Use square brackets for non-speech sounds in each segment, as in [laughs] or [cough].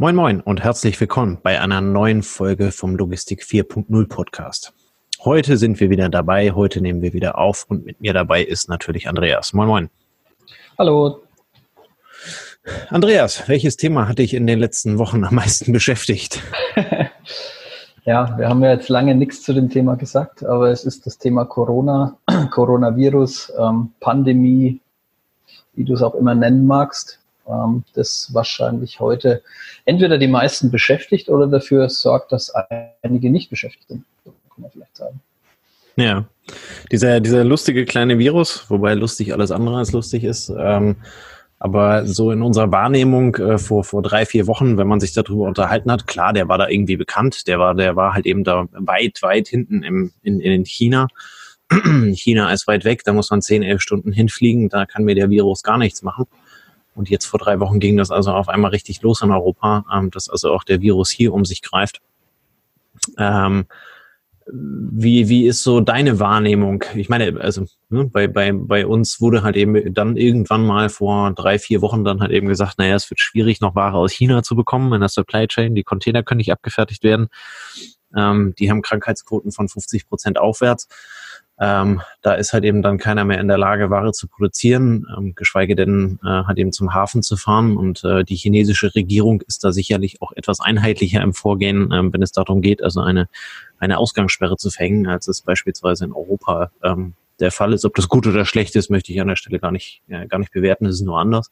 Moin Moin und herzlich willkommen bei einer neuen Folge vom Logistik 4.0 Podcast. Heute sind wir wieder dabei, heute nehmen wir wieder auf und mit mir dabei ist natürlich Andreas. Moin Moin. Hallo. Andreas, welches Thema hat dich in den letzten Wochen am meisten beschäftigt? [laughs] ja, wir haben ja jetzt lange nichts zu dem Thema gesagt, aber es ist das Thema Corona, [clears throat] Coronavirus, ähm, Pandemie, wie du es auch immer nennen magst ähm, das wahrscheinlich heute entweder die meisten beschäftigt oder dafür sorgt, dass einige nicht beschäftigt sind. Kann man vielleicht sagen. Ja, dieser, dieser lustige kleine Virus, wobei lustig alles andere als lustig ist, ähm, aber so in unserer Wahrnehmung äh, vor, vor drei, vier Wochen, wenn man sich darüber unterhalten hat, klar, der war da irgendwie bekannt, der war, der war halt eben da weit, weit hinten im, in, in China. [clears throat] China ist weit weg, da muss man zehn, elf Stunden hinfliegen, da kann mir der Virus gar nichts machen. Und jetzt vor drei Wochen ging das also auf einmal richtig los in Europa, ähm, dass also auch der Virus hier um sich greift. Ähm, wie, wie ist so deine Wahrnehmung? Ich meine, also ne, bei, bei, bei uns wurde halt eben dann irgendwann mal vor drei, vier Wochen dann halt eben gesagt, naja, es wird schwierig, noch Ware aus China zu bekommen in der Supply Chain. Die Container können nicht abgefertigt werden. Ähm, die haben Krankheitsquoten von 50 Prozent aufwärts. Ähm, da ist halt eben dann keiner mehr in der Lage, Ware zu produzieren, ähm, geschweige denn äh, halt eben zum Hafen zu fahren. Und äh, die chinesische Regierung ist da sicherlich auch etwas einheitlicher im Vorgehen, ähm, wenn es darum geht, also eine, eine Ausgangssperre zu verhängen, als es beispielsweise in Europa ähm, der Fall ist. Ob das gut oder schlecht ist, möchte ich an der Stelle gar nicht, ja, gar nicht bewerten. Das ist nur anders.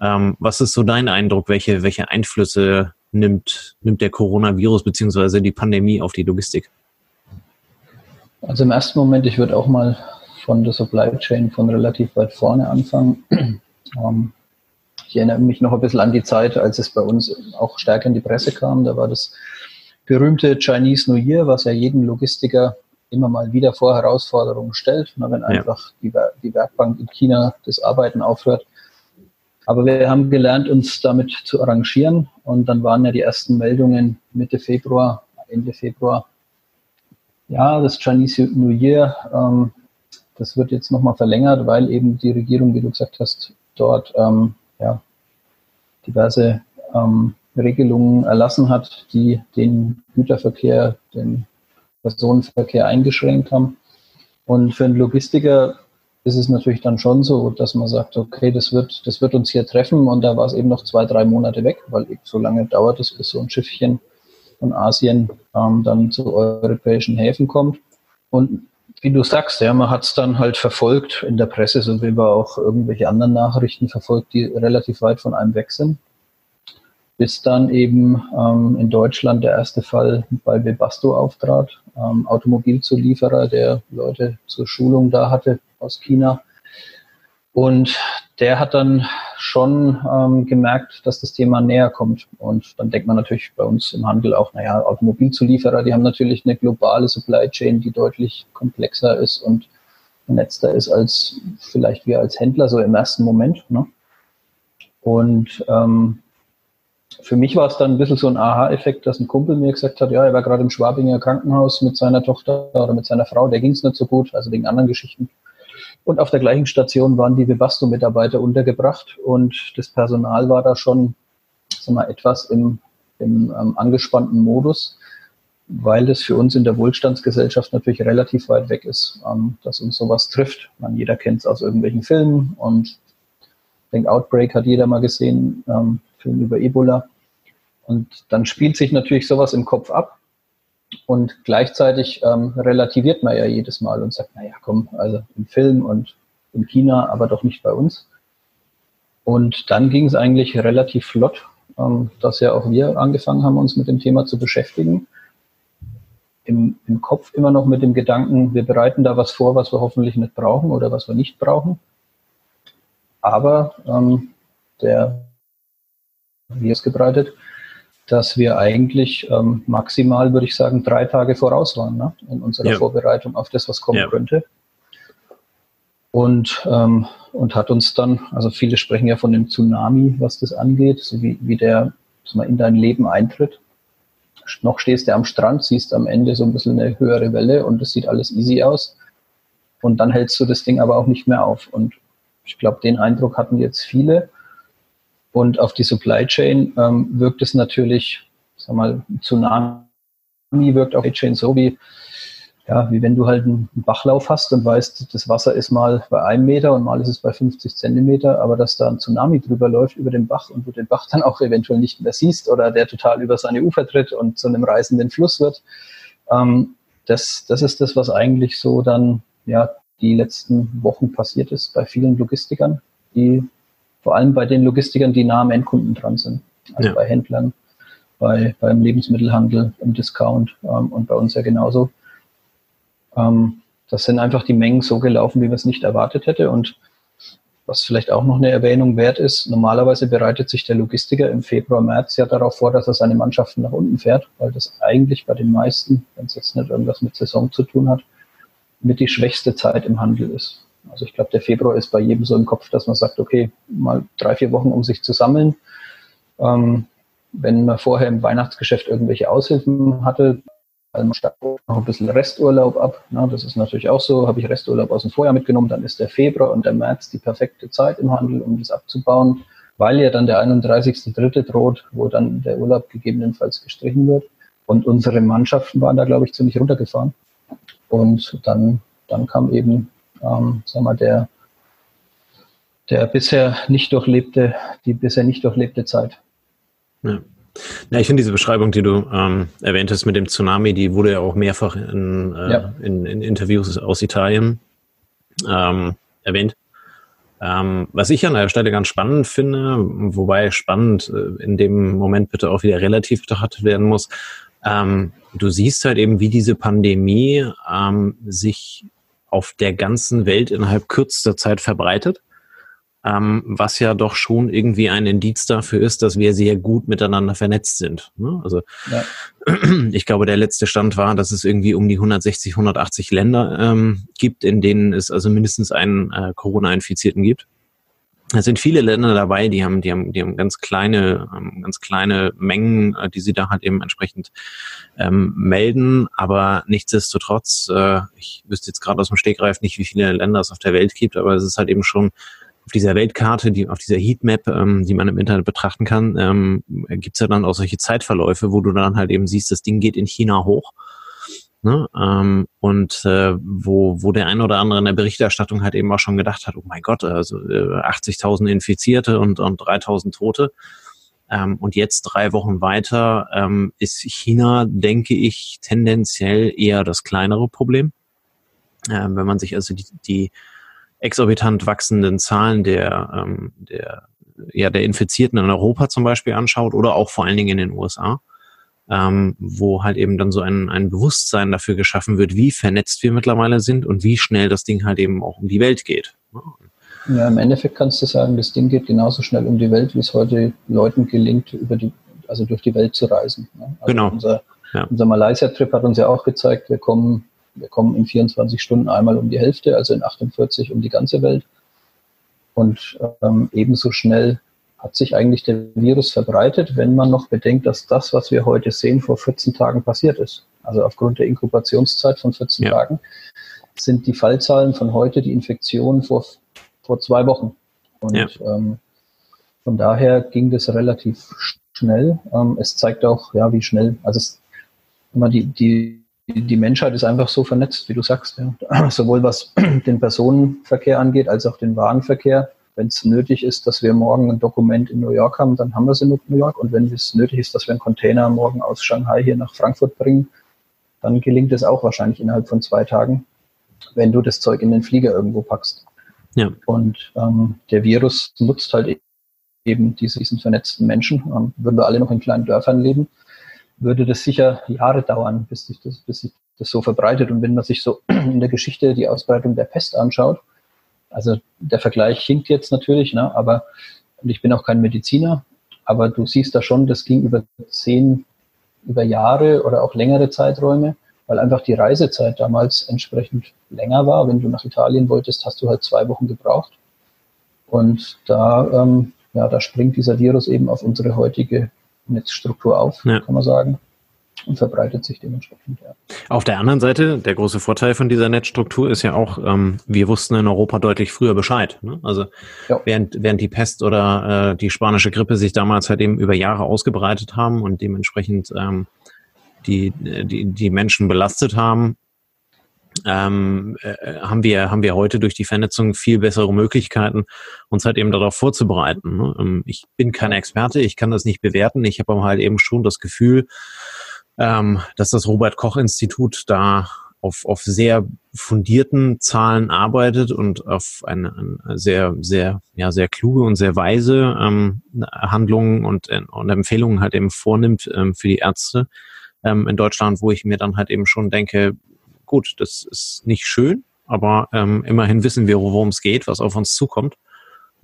Ähm, was ist so dein Eindruck? Welche, welche Einflüsse nimmt, nimmt der Coronavirus beziehungsweise die Pandemie auf die Logistik? Also im ersten Moment, ich würde auch mal von der Supply Chain von relativ weit vorne anfangen. [clears throat] ähm, ich erinnere mich noch ein bisschen an die Zeit, als es bei uns auch stärker in die Presse kam. Da war das berühmte Chinese New Year, was ja jeden Logistiker immer mal wieder vor Herausforderungen stellt, na, wenn ja. einfach die, die Werkbank in China das Arbeiten aufhört. Aber wir haben gelernt, uns damit zu arrangieren. Und dann waren ja die ersten Meldungen Mitte Februar, Ende Februar, ja, das Chinese New Year, ähm, das wird jetzt nochmal verlängert, weil eben die Regierung, wie du gesagt hast, dort ähm, ja, diverse ähm, Regelungen erlassen hat, die den Güterverkehr, den Personenverkehr eingeschränkt haben. Und für einen Logistiker ist es natürlich dann schon so, dass man sagt, okay, das wird, das wird uns hier treffen und da war es eben noch zwei, drei Monate weg, weil eben so lange dauert es, bis so ein Schiffchen von Asien ähm, dann zu europäischen Häfen kommt. Und wie du sagst, ja, man hat es dann halt verfolgt in der Presse, so wie man auch irgendwelche anderen Nachrichten verfolgt, die relativ weit von einem weg sind. Bis dann eben ähm, in Deutschland der erste Fall bei Webasto auftrat, ähm, Automobilzulieferer, der Leute zur Schulung da hatte aus China. Und der hat dann schon ähm, gemerkt, dass das Thema näher kommt. Und dann denkt man natürlich bei uns im Handel auch, naja, Automobilzulieferer, die haben natürlich eine globale Supply Chain, die deutlich komplexer ist und vernetzter ist als vielleicht wir als Händler so im ersten Moment. Ne? Und ähm, für mich war es dann ein bisschen so ein Aha-Effekt, dass ein Kumpel mir gesagt hat, ja, er war gerade im Schwabinger Krankenhaus mit seiner Tochter oder mit seiner Frau, der ging es nicht so gut, also wegen anderen Geschichten. Und auf der gleichen Station waren die Webasto-Mitarbeiter untergebracht und das Personal war da schon sag mal, etwas im, im ähm, angespannten Modus, weil das für uns in der Wohlstandsgesellschaft natürlich relativ weit weg ist, ähm, dass uns sowas trifft. Man, jeder kennt es aus irgendwelchen Filmen und ich denke, Outbreak hat jeder mal gesehen, ähm, Film über Ebola. Und dann spielt sich natürlich sowas im Kopf ab. Und gleichzeitig ähm, relativiert man ja jedes Mal und sagt, naja, komm, also im Film und in China, aber doch nicht bei uns. Und dann ging es eigentlich relativ flott, ähm, dass ja auch wir angefangen haben, uns mit dem Thema zu beschäftigen. Im, Im Kopf immer noch mit dem Gedanken, wir bereiten da was vor, was wir hoffentlich nicht brauchen oder was wir nicht brauchen. Aber ähm, der Virus gebreitet, dass wir eigentlich ähm, maximal, würde ich sagen, drei Tage voraus waren ne? in unserer ja. Vorbereitung auf das, was kommen ja. könnte. Und, ähm, und hat uns dann, also viele sprechen ja von dem Tsunami, was das angeht, so wie, wie der mal, in dein Leben eintritt. Noch stehst du am Strand, siehst am Ende so ein bisschen eine höhere Welle und es sieht alles easy aus. Und dann hältst du das Ding aber auch nicht mehr auf. Und ich glaube, den Eindruck hatten jetzt viele. Und auf die Supply Chain ähm, wirkt es natürlich, sag mal, Tsunami wirkt auf die Chain so wie, ja, wie wenn du halt einen Bachlauf hast und weißt, das Wasser ist mal bei einem Meter und mal ist es bei 50 Zentimeter, aber dass da ein Tsunami drüber läuft über den Bach und du den Bach dann auch eventuell nicht mehr siehst oder der total über seine Ufer tritt und zu einem reißenden Fluss wird, ähm, das, das ist das, was eigentlich so dann, ja, die letzten Wochen passiert ist bei vielen Logistikern, die vor allem bei den Logistikern, die nah am Endkunden dran sind, also ja. bei Händlern, bei, beim Lebensmittelhandel, im Discount ähm, und bei uns ja genauso. Ähm, das sind einfach die Mengen so gelaufen, wie man es nicht erwartet hätte. Und was vielleicht auch noch eine Erwähnung wert ist, normalerweise bereitet sich der Logistiker im Februar, März ja darauf vor, dass er seine Mannschaften nach unten fährt, weil das eigentlich bei den meisten, wenn es jetzt nicht irgendwas mit Saison zu tun hat, mit die schwächste Zeit im Handel ist. Also ich glaube, der Februar ist bei jedem so im Kopf, dass man sagt, okay, mal drei, vier Wochen, um sich zu sammeln. Ähm, wenn man vorher im Weihnachtsgeschäft irgendwelche Aushilfen hatte, man stappt noch ein bisschen Resturlaub ab. Na, das ist natürlich auch so. Habe ich Resturlaub aus dem Vorjahr mitgenommen, dann ist der Februar und der März die perfekte Zeit im Handel, um das abzubauen, weil ja dann der 31.3. droht, wo dann der Urlaub gegebenenfalls gestrichen wird. Und unsere Mannschaften waren da, glaube ich, ziemlich runtergefahren. Und dann, dann kam eben, ähm, sagen wir, der, der bisher nicht durchlebte, die bisher nicht durchlebte Zeit. Ja. Ja, ich finde diese Beschreibung, die du ähm, erwähnt hast mit dem Tsunami, die wurde ja auch mehrfach in, äh, ja. in, in Interviews aus Italien ähm, erwähnt. Ähm, was ich an der Stelle ganz spannend finde, wobei spannend äh, in dem Moment bitte auch wieder relativ betrachtet werden muss, ähm, du siehst halt eben, wie diese Pandemie ähm, sich auf der ganzen Welt innerhalb kürzester Zeit verbreitet ähm, was ja doch schon irgendwie ein Indiz dafür ist, dass wir sehr gut miteinander vernetzt sind. Ne? Also ja. [clears throat] ich glaube, der letzte Stand war, dass es irgendwie um die 160, 180 Länder ähm, gibt, in denen es also mindestens einen äh, Corona-Infizierten gibt. Es sind viele Länder dabei, die haben, die haben, die haben ganz kleine, ähm, ganz kleine Mengen, äh, die sie da halt eben entsprechend ähm, melden. Aber nichtsdestotrotz, äh, ich wüsste jetzt gerade aus dem Stegreif nicht, wie viele Länder es auf der Welt gibt, aber es ist halt eben schon auf dieser Weltkarte, die auf dieser Heatmap, ähm, die man im Internet betrachten kann, ähm, gibt ja dann auch solche Zeitverläufe, wo du dann halt eben siehst, das Ding geht in China hoch. Ne? Ähm, und äh, wo, wo der ein oder andere in der Berichterstattung halt eben auch schon gedacht hat, oh mein Gott, also äh, 80.000 Infizierte und, und 3.000 Tote. Ähm, und jetzt drei Wochen weiter ähm, ist China, denke ich, tendenziell eher das kleinere Problem. Ähm, wenn man sich also die, die exorbitant wachsenden Zahlen der, ähm, der, ja, der Infizierten in Europa zum Beispiel anschaut oder auch vor allen Dingen in den USA, ähm, wo halt eben dann so ein, ein Bewusstsein dafür geschaffen wird, wie vernetzt wir mittlerweile sind und wie schnell das Ding halt eben auch um die Welt geht. Ja, im Endeffekt kannst du sagen, das Ding geht genauso schnell um die Welt, wie es heute Leuten gelingt, über die, also durch die Welt zu reisen. Also genau. Unser, ja. unser Malaysia-Trip hat uns ja auch gezeigt, wir kommen wir kommen in 24 Stunden einmal um die Hälfte, also in 48 um die ganze Welt. Und ähm, ebenso schnell hat sich eigentlich der Virus verbreitet, wenn man noch bedenkt, dass das, was wir heute sehen, vor 14 Tagen passiert ist. Also aufgrund der Inkubationszeit von 14 ja. Tagen sind die Fallzahlen von heute die Infektionen vor, vor zwei Wochen. Und ja. ähm, von daher ging das relativ schnell. Ähm, es zeigt auch, ja, wie schnell, also es, immer die, die die Menschheit ist einfach so vernetzt, wie du sagst. Ja. [clears throat] Sowohl was [clears throat] den Personenverkehr angeht, als auch den Warenverkehr. Wenn es nötig ist, dass wir morgen ein Dokument in New York haben, dann haben wir es in New York. Und wenn es nötig ist, dass wir einen Container morgen aus Shanghai hier nach Frankfurt bringen, dann gelingt es auch wahrscheinlich innerhalb von zwei Tagen, wenn du das Zeug in den Flieger irgendwo packst. Ja. Und ähm, der Virus nutzt halt eben diesen vernetzten Menschen. Ähm, würden wir alle noch in kleinen Dörfern leben, würde das sicher Jahre dauern, bis sich das, bis sich das so verbreitet. Und wenn man sich so [clears throat] in der Geschichte die Ausbreitung der Pest anschaut, also der Vergleich hinkt jetzt natürlich, ne, aber und ich bin auch kein Mediziner, aber du siehst da schon, das ging über zehn, über Jahre oder auch längere Zeiträume, weil einfach die Reisezeit damals entsprechend länger war. Wenn du nach Italien wolltest, hast du halt zwei Wochen gebraucht. Und da, ähm, ja, da springt dieser Virus eben auf unsere heutige Netzstruktur auf, ja. kann man sagen. Und verbreitet sich dementsprechend. Ja. Auf der anderen Seite, der große Vorteil von dieser Netzstruktur ist ja auch, ähm, wir wussten in Europa deutlich früher Bescheid. Ne? Also ja. während, während die Pest oder äh, die spanische Grippe sich damals halt eben über Jahre ausgebreitet haben und dementsprechend ähm, die, die, die Menschen belastet haben, ähm, äh, haben wir haben wir heute durch die Vernetzung viel bessere Möglichkeiten, uns halt eben darauf vorzubereiten. Ne? Ähm, ich bin kein Experte, ich kann das nicht bewerten. Ich habe aber halt eben schon das Gefühl, ähm, dass das Robert Koch Institut da auf, auf sehr fundierten Zahlen arbeitet und auf eine, eine sehr, sehr, ja, sehr kluge und sehr weise ähm, Handlungen und, und Empfehlungen halt eben vornimmt ähm, für die Ärzte ähm, in Deutschland, wo ich mir dann halt eben schon denke, gut, das ist nicht schön, aber ähm, immerhin wissen wir, worum es geht, was auf uns zukommt.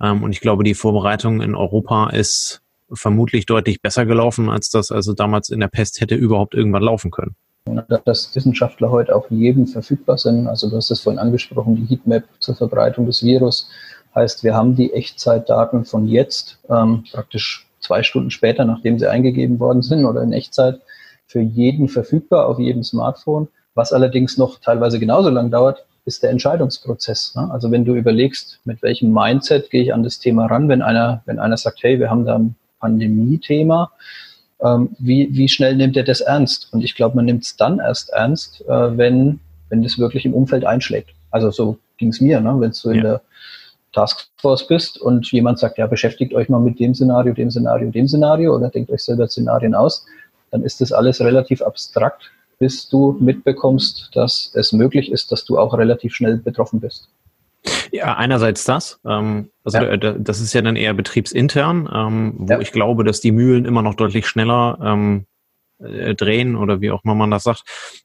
Ähm, und ich glaube, die Vorbereitung in Europa ist vermutlich deutlich besser gelaufen, als das also damals in der Pest hätte überhaupt irgendwann laufen können. Dass Wissenschaftler heute auch jedem verfügbar sind, also du hast es vorhin angesprochen, die Heatmap zur Verbreitung des Virus, heißt, wir haben die Echtzeitdaten von jetzt, ähm, praktisch zwei Stunden später, nachdem sie eingegeben worden sind oder in Echtzeit, für jeden verfügbar auf jedem Smartphone. Was allerdings noch teilweise genauso lang dauert, ist der Entscheidungsprozess. Ne? Also wenn du überlegst, mit welchem Mindset gehe ich an das Thema ran, wenn einer, wenn einer sagt, hey, wir haben da ein Pandemie-Thema. Ähm, wie, wie schnell nimmt er das ernst? Und ich glaube, man nimmt es dann erst ernst, äh, wenn, wenn das wirklich im Umfeld einschlägt. Also so ging es mir, ne? wenn du ja. in der Taskforce bist und jemand sagt, ja, beschäftigt euch mal mit dem Szenario, dem Szenario, dem Szenario oder denkt euch selber Szenarien aus, dann ist das alles relativ abstrakt, bis du mitbekommst, dass es möglich ist, dass du auch relativ schnell betroffen bist. Ja, einerseits das. Ähm, also ja. das ist ja dann eher betriebsintern, ähm, wo ja. ich glaube, dass die Mühlen immer noch deutlich schneller ähm, äh, drehen oder wie auch immer man das sagt.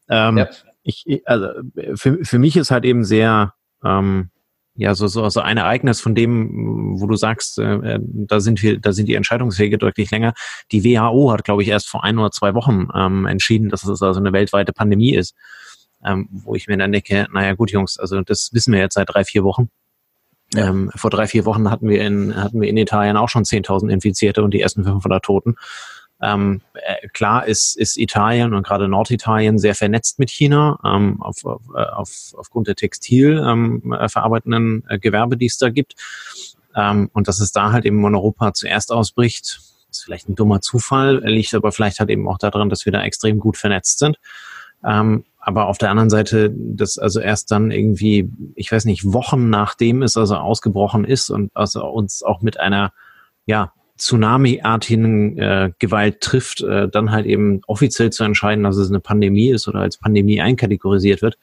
Ähm, ja. ich, also für, für mich ist halt eben sehr ähm, ja so, so, so ein Ereignis von dem, wo du sagst, äh, äh da sind wir, da sind die Entscheidungswege deutlich länger. Die WHO hat, glaube ich, erst vor ein oder zwei Wochen ähm, entschieden, dass es also eine weltweite Pandemie ist ähm, wo ich mir dann denke, naja gut, Jungs, also das wissen wir jetzt seit drei, vier Wochen. Ja. Ähm, vor drei, vier Wochen hatten wir in, hatten wir in Italien auch schon 10.000 Infizierte und die ersten 500 Toten. Ähm, äh, klar ist, ist Italien und gerade Norditalien sehr vernetzt mit China ähm, auf, auf, auf, aufgrund der Textil ähm, äh, äh, Gewerbe, die es da gibt. Ähm, und dass es da halt eben in Europa zuerst ausbricht, ist vielleicht ein dummer Zufall, liegt aber vielleicht halt eben auch daran, dass wir da extrem gut vernetzt sind. Ähm, aber auf der anderen Seite, das also erst dann irgendwie, ich weiß nicht, Wochen nachdem es also ausgebrochen ist und also uns auch mit einer, ja, Tsunami-artigen äh, Gewalt trifft, äh, dann halt eben offiziell zu entscheiden, dass es eine Pandemie ist oder als Pandemie einkategorisiert wird.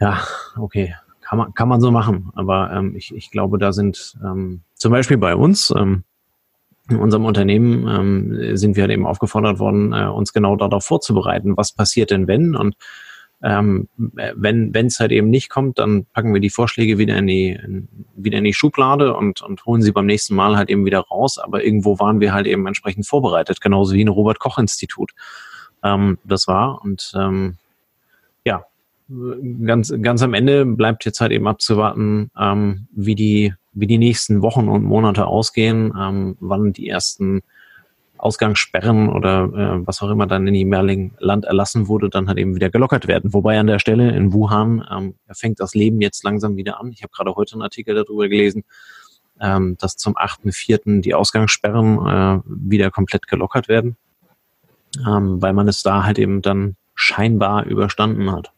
Ja, okay, kann man, kann man so machen. Aber ähm, ich, ich glaube, da sind ähm, zum Beispiel bei uns, ähm, in unserem Unternehmen ähm, sind wir halt eben aufgefordert worden, äh, uns genau darauf vorzubereiten, was passiert denn wenn und ähm, wenn es halt eben nicht kommt, dann packen wir die Vorschläge wieder in die in, wieder in die Schublade und und holen sie beim nächsten Mal halt eben wieder raus. Aber irgendwo waren wir halt eben entsprechend vorbereitet, genauso wie ein Robert Koch Institut. Ähm, das war und ähm, ja ganz ganz am Ende bleibt jetzt halt eben abzuwarten, ähm, wie die wie die nächsten Wochen und Monate ausgehen, ähm, wann die ersten Ausgangssperren oder äh, was auch immer dann in jeweiligen Land erlassen wurde, dann halt eben wieder gelockert werden. Wobei an der Stelle in Wuhan ähm, fängt das Leben jetzt langsam wieder an. Ich habe gerade heute einen Artikel darüber gelesen, ähm, dass zum 8.4. die Ausgangssperren äh, wieder komplett gelockert werden, ähm, weil man es da halt eben dann scheinbar überstanden hat.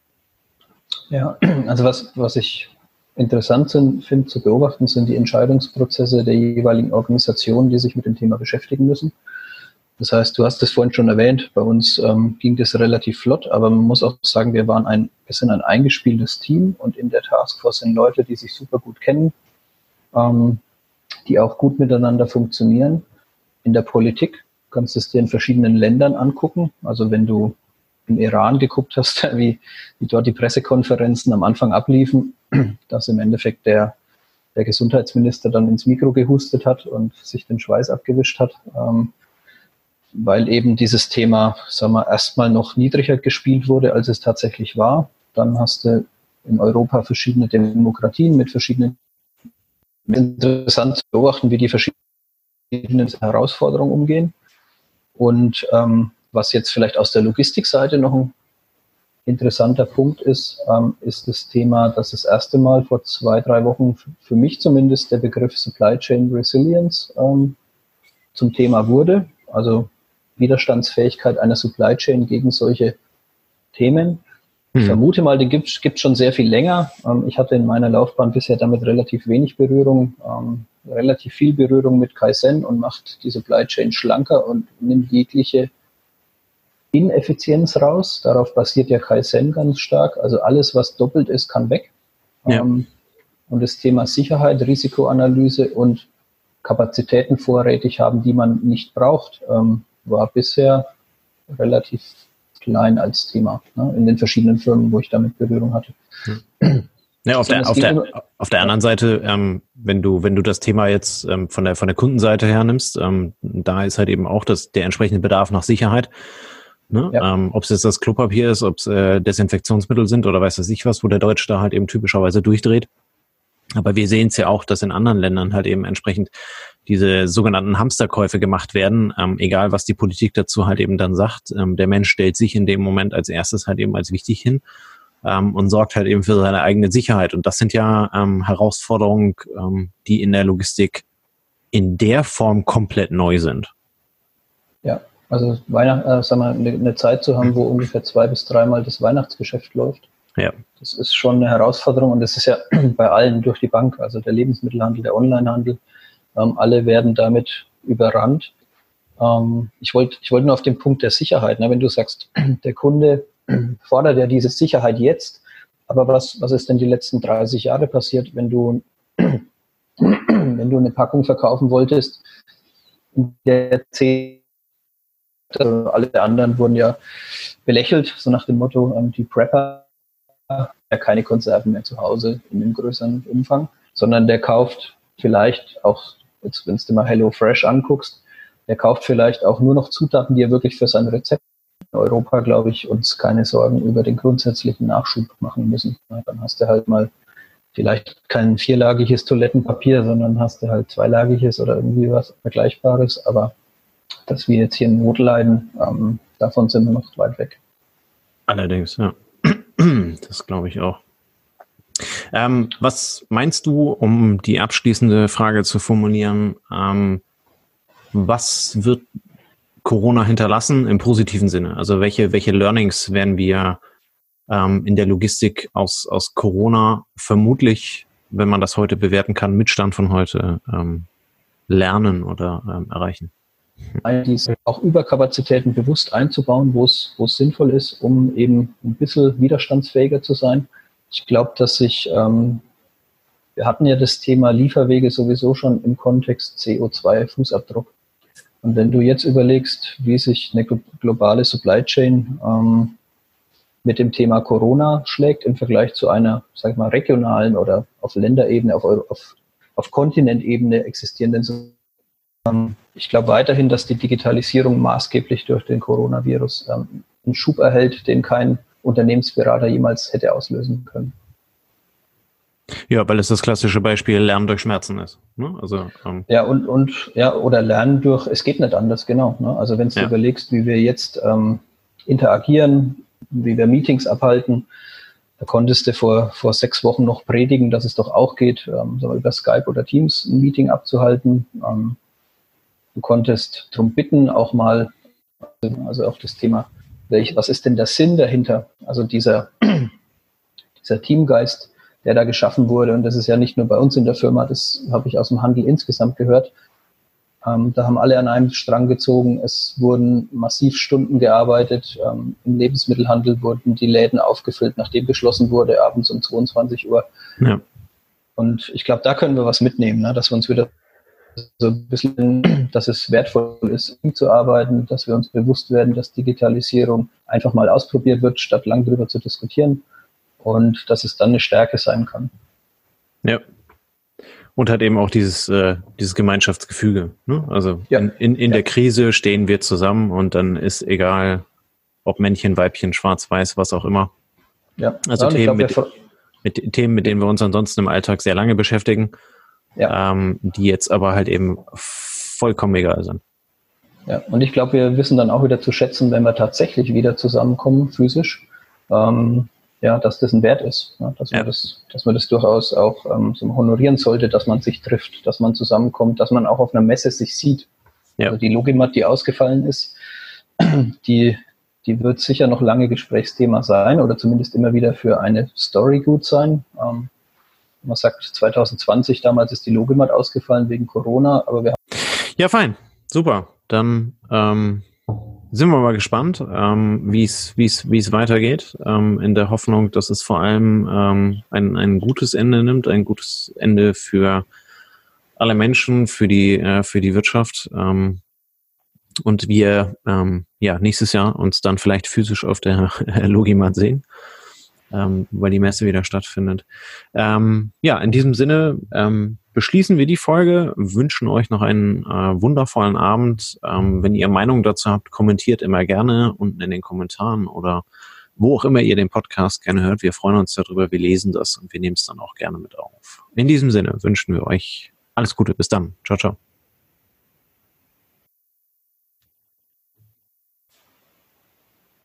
Ja, also was, was ich interessant sind, finde zu beobachten, sind die Entscheidungsprozesse der jeweiligen Organisationen, die sich mit dem Thema beschäftigen müssen. Das heißt, du hast es vorhin schon erwähnt, bei uns ähm, ging das relativ flott, aber man muss auch sagen, wir waren ein, wir sind ein eingespieltes Team und in der Taskforce sind Leute, die sich super gut kennen, ähm, die auch gut miteinander funktionieren. In der Politik kannst du es dir in verschiedenen Ländern angucken. Also wenn du im Iran geguckt hast, [laughs] wie, wie dort die Pressekonferenzen am Anfang abliefen, [clears throat] dass im Endeffekt der, der Gesundheitsminister dann ins Mikro gehustet hat und sich den Schweiß abgewischt hat, ähm, weil eben dieses Thema, sagen wir, erstmal noch niedriger gespielt wurde, als es tatsächlich war. Dann hast du in Europa verschiedene Demokratien mit verschiedenen interessant zu beobachten, wie die verschiedenen Herausforderungen umgehen. Und ähm, was jetzt vielleicht aus der Logistikseite noch ein interessanter Punkt ist, ähm, ist das Thema, dass das erste Mal vor zwei, drei Wochen für mich zumindest der Begriff Supply Chain Resilience ähm, zum Thema wurde. Also Widerstandsfähigkeit einer Supply Chain gegen solche Themen. Ich hm. vermute mal, den gibt es schon sehr viel länger. Ähm, ich hatte in meiner Laufbahn bisher damit relativ wenig Berührung, ähm, relativ viel Berührung mit Kaizen und macht die Supply Chain schlanker und nimmt jegliche Ineffizienz raus. Darauf basiert ja Kaizen ganz stark. Also alles, was doppelt ist, kann weg. Ja. Ähm, und das Thema Sicherheit, Risikoanalyse und Kapazitäten vorrätig haben, die man nicht braucht, ähm, war bisher relativ klein als Thema ne, in den verschiedenen Firmen, wo ich damit Berührung hatte. Ja, auf, der, auf, der, auf der anderen Seite, ähm, wenn du, wenn du das Thema jetzt ähm, von der, von der Kundenseite her nimmst, ähm, da ist halt eben auch das, der entsprechende Bedarf nach Sicherheit. Ne? Ja. Ähm, ob es jetzt das Klopapier ist, ob es äh, Desinfektionsmittel sind oder weiß was ich was, wo der Deutsche da halt eben typischerweise durchdreht. Aber wir sehen es ja auch, dass in anderen Ländern halt eben entsprechend diese sogenannten Hamsterkäufe gemacht werden, ähm, egal was die Politik dazu halt eben dann sagt. Ähm, der Mensch stellt sich in dem Moment als erstes halt eben als wichtig hin ähm, und sorgt halt eben für seine eigene Sicherheit. Und das sind ja ähm, Herausforderungen, ähm, die in der Logistik in der Form komplett neu sind. Also Weihnacht, äh, sagen wir, eine, eine Zeit zu haben, wo ungefähr zwei bis dreimal das Weihnachtsgeschäft läuft. Ja. Das ist schon eine Herausforderung und das ist ja [clears throat] bei allen durch die Bank, also der Lebensmittelhandel, der Onlinehandel, ähm, alle werden damit überrannt. Ähm, ich wollte ich wollt nur auf den Punkt der Sicherheit, ne? wenn du sagst, [clears throat] der Kunde [clears throat] fordert ja diese Sicherheit jetzt, aber was, was ist denn die letzten 30 Jahre passiert, wenn du, wenn du eine Packung verkaufen wolltest, in der 10 also alle anderen wurden ja belächelt, so nach dem Motto, ähm, die Prepper ja keine Konserven mehr zu Hause in einem größeren Umfang, sondern der kauft vielleicht auch, jetzt wenn du mal Hello Fresh anguckst, der kauft vielleicht auch nur noch Zutaten, die er wirklich für sein Rezept in Europa, glaube ich, uns keine Sorgen über den grundsätzlichen Nachschub machen müssen. Dann hast du halt mal vielleicht kein vierlagiges Toilettenpapier, sondern hast du halt zweilagiges oder irgendwie was Vergleichbares, aber dass wir jetzt hier in Not leiden, ähm, davon sind wir noch weit weg. Allerdings, ja. [clears throat] Das glaube ich auch. Ähm, was meinst du, um die abschließende Frage zu formulieren, ähm, was wird Corona hinterlassen im positiven Sinne? Also welche, welche Learnings werden wir ähm, in der Logistik aus, aus Corona vermutlich, wenn man das heute bewerten kann, Mitstand von heute ähm, lernen oder ähm, erreichen? Diese auch Überkapazitäten bewusst einzubauen, wo es, sinnvoll ist, um eben ein bisschen widerstandsfähiger zu sein. Ich glaube, dass sich, ähm, wir hatten ja das Thema Lieferwege sowieso schon im Kontext CO2-Fußabdruck. Und wenn du jetzt überlegst, wie sich eine globale Supply Chain ähm, mit dem Thema Corona schlägt im Vergleich zu einer, sag ich mal, regionalen oder auf Länderebene, auf, auf, auf Kontinentebene existierenden ähm, ich glaube weiterhin, dass die Digitalisierung maßgeblich durch den Coronavirus ähm, einen Schub erhält, den kein Unternehmensberater jemals hätte auslösen können. Ja, weil es das klassische Beispiel Lernen durch Schmerzen ist. Ne? Also, ähm ja, und, und ja, oder Lernen durch, es geht nicht anders, genau. Ne? Also wenn du ja. überlegst, wie wir jetzt ähm, interagieren, wie wir Meetings abhalten, da konntest du vor, vor sechs Wochen noch predigen, dass es doch auch geht, ähm, so über Skype oder Teams ein Meeting abzuhalten. Ähm, Du konntest darum bitten, auch mal, also auch das Thema, welch, was ist denn der Sinn dahinter? Also dieser, [clears throat] dieser Teamgeist, der da geschaffen wurde. Und das ist ja nicht nur bei uns in der Firma, das habe ich aus dem Handel insgesamt gehört. Ähm, da haben alle an einem Strang gezogen. Es wurden massiv Stunden gearbeitet. Ähm, Im Lebensmittelhandel wurden die Läden aufgefüllt, nachdem geschlossen wurde, abends um 22 Uhr. Ja. Und ich glaube, da können wir was mitnehmen, ne? dass wir uns wieder so ein bisschen, [clears throat] dass es wertvoll ist, zu arbeiten, dass wir uns bewusst werden, dass Digitalisierung einfach mal ausprobiert wird, statt lang drüber zu diskutieren und dass es dann eine Stärke sein kann. Ja. Und hat eben auch dieses, äh, dieses Gemeinschaftsgefüge. Ne? Also ja. in, in, in ja. der Krise stehen wir zusammen und dann ist egal, ob Männchen, Weibchen, Schwarz, Weiß, was auch immer. Ja. Also ja, Themen, glaub, mit, mit Themen, mit denen wir uns ansonsten im Alltag sehr lange beschäftigen ja. ähm, die jetzt aber halt eben vollkommen egal sind. Ja, und ich glaube, wir wissen dann auch wieder zu schätzen, wenn wir tatsächlich wieder zusammenkommen, physisch, ähm, ja, dass das ein Wert ist, ja, dass, ja. man das, dass man das durchaus auch ähm, so honorieren sollte, dass man sich trifft, dass man zusammenkommt, dass man auch auf einer Messe sich sieht. Ja. Also die Logimat, die ausgefallen ist, [clears throat] die, die wird sicher noch lange Gesprächsthema sein oder zumindest immer wieder für eine Story gut sein. Ähm, man sagt 2020, damals ist die Logimat ausgefallen wegen Corona, aber wir haben. Ja, fein. Super. Dann ähm, sind wir mal gespannt, ähm, wie es weitergeht. Ähm, in der Hoffnung, dass es vor allem ähm, ein ein gutes Ende nimmt, ein gutes Ende für alle Menschen, für die äh, für die Wirtschaft. Ähm, und wir ähm, ja nächstes Jahr uns dann vielleicht physisch auf der [laughs] Logimat sehen ähm, weil die Messe wieder stattfindet. Ähm, ja, in diesem Sinne ähm, beschließen wir die Folge, wünschen euch noch einen äh, wundervollen Abend. Ähm, wenn ihr Meinungen dazu habt, kommentiert immer gerne unten in den Kommentaren oder wo auch immer ihr den Podcast gerne hört. Wir freuen uns darüber, wir lesen das und wir nehmen es dann auch gerne mit auf. In diesem Sinne wünschen wir euch alles Gute. Bis dann. Ciao, ciao.